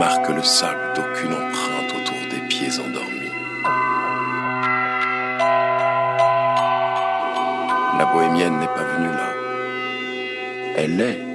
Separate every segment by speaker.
Speaker 1: marque le sable d'aucune empreinte autour des pieds endormis. La bohémienne n'est pas venue là. Elle est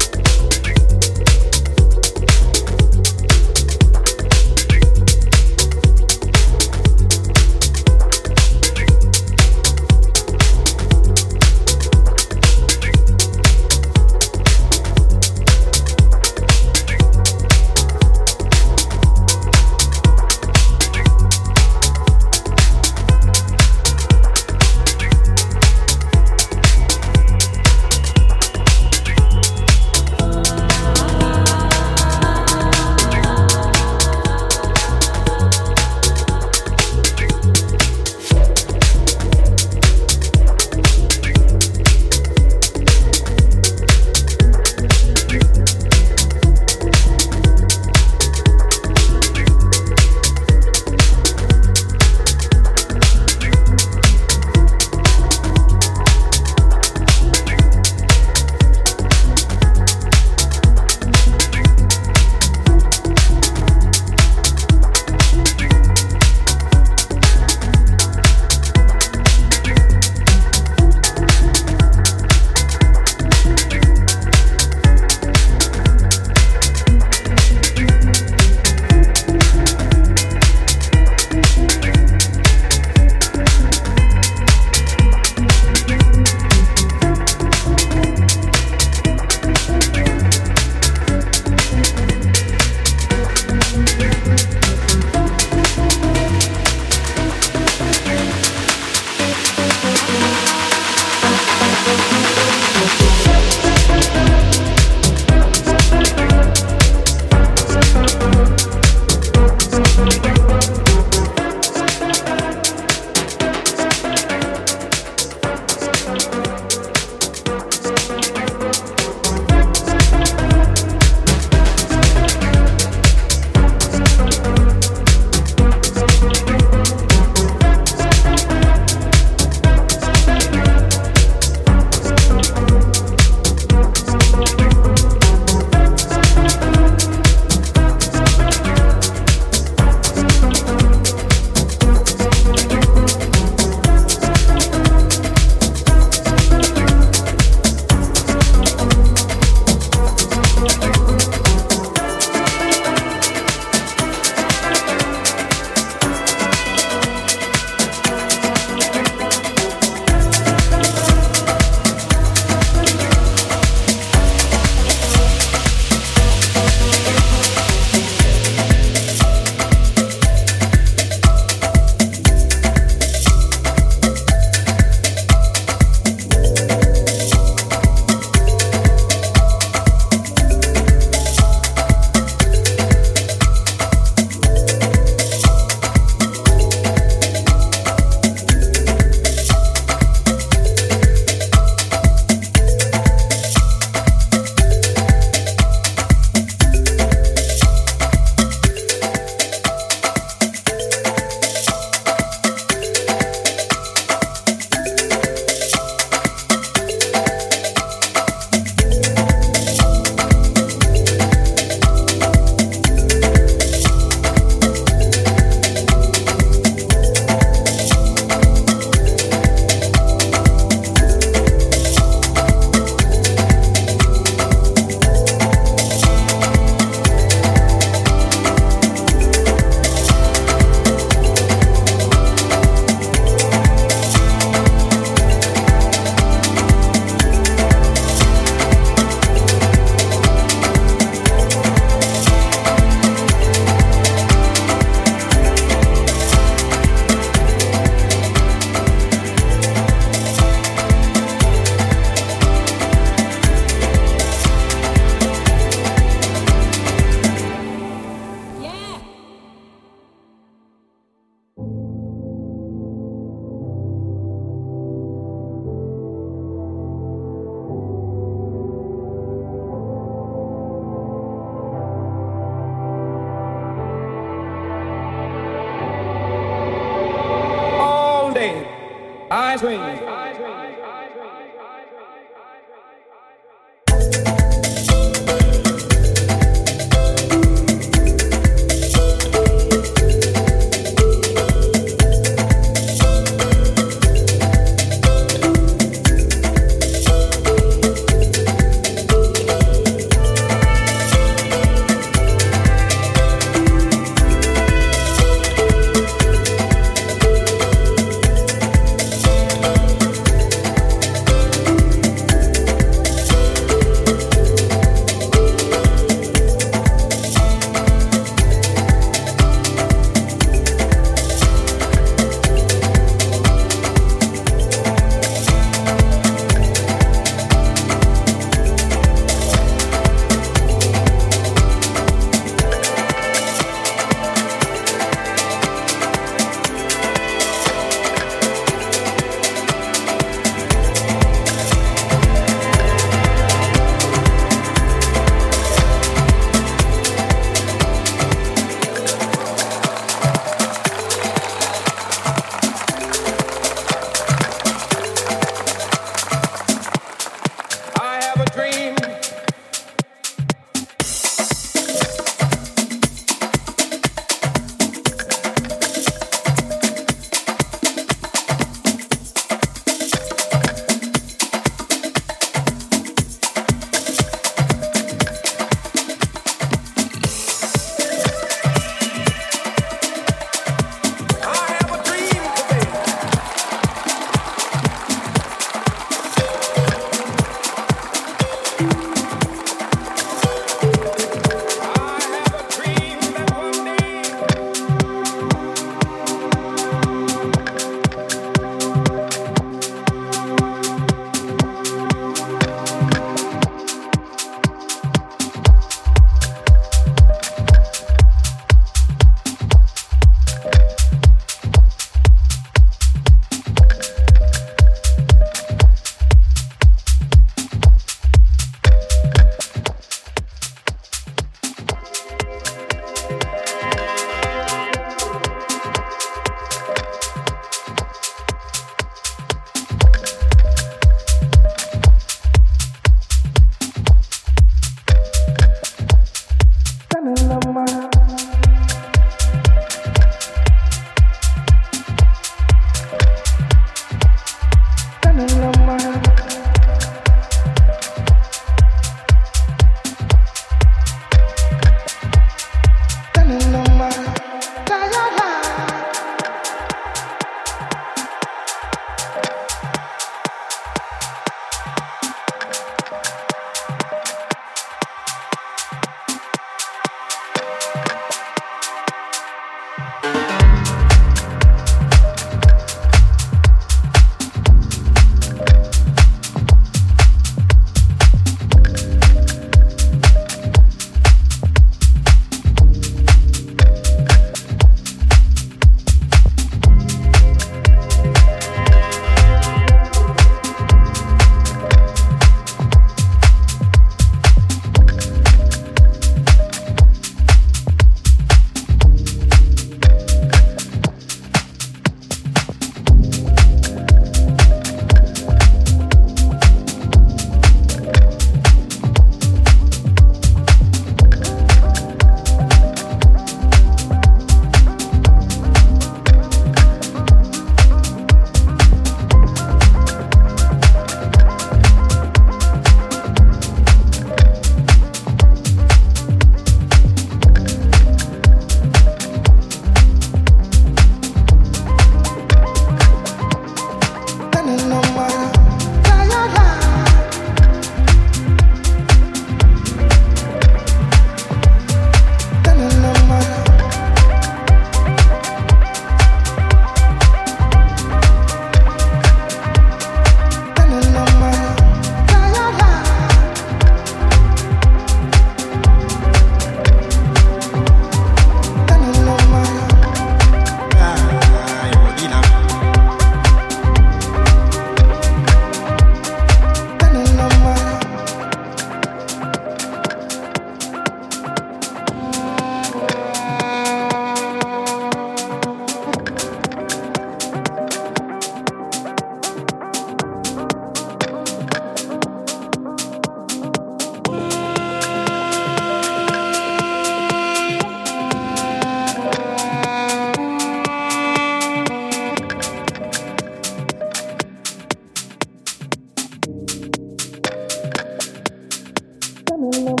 Speaker 2: Hello.